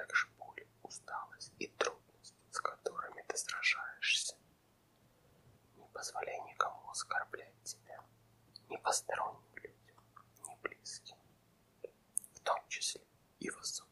также боль, усталость и трудность, с которыми ты сражаешься. Не позволяй никому оскорблять тебя, ни посторонним людям, ни близким, в том числе и высоким.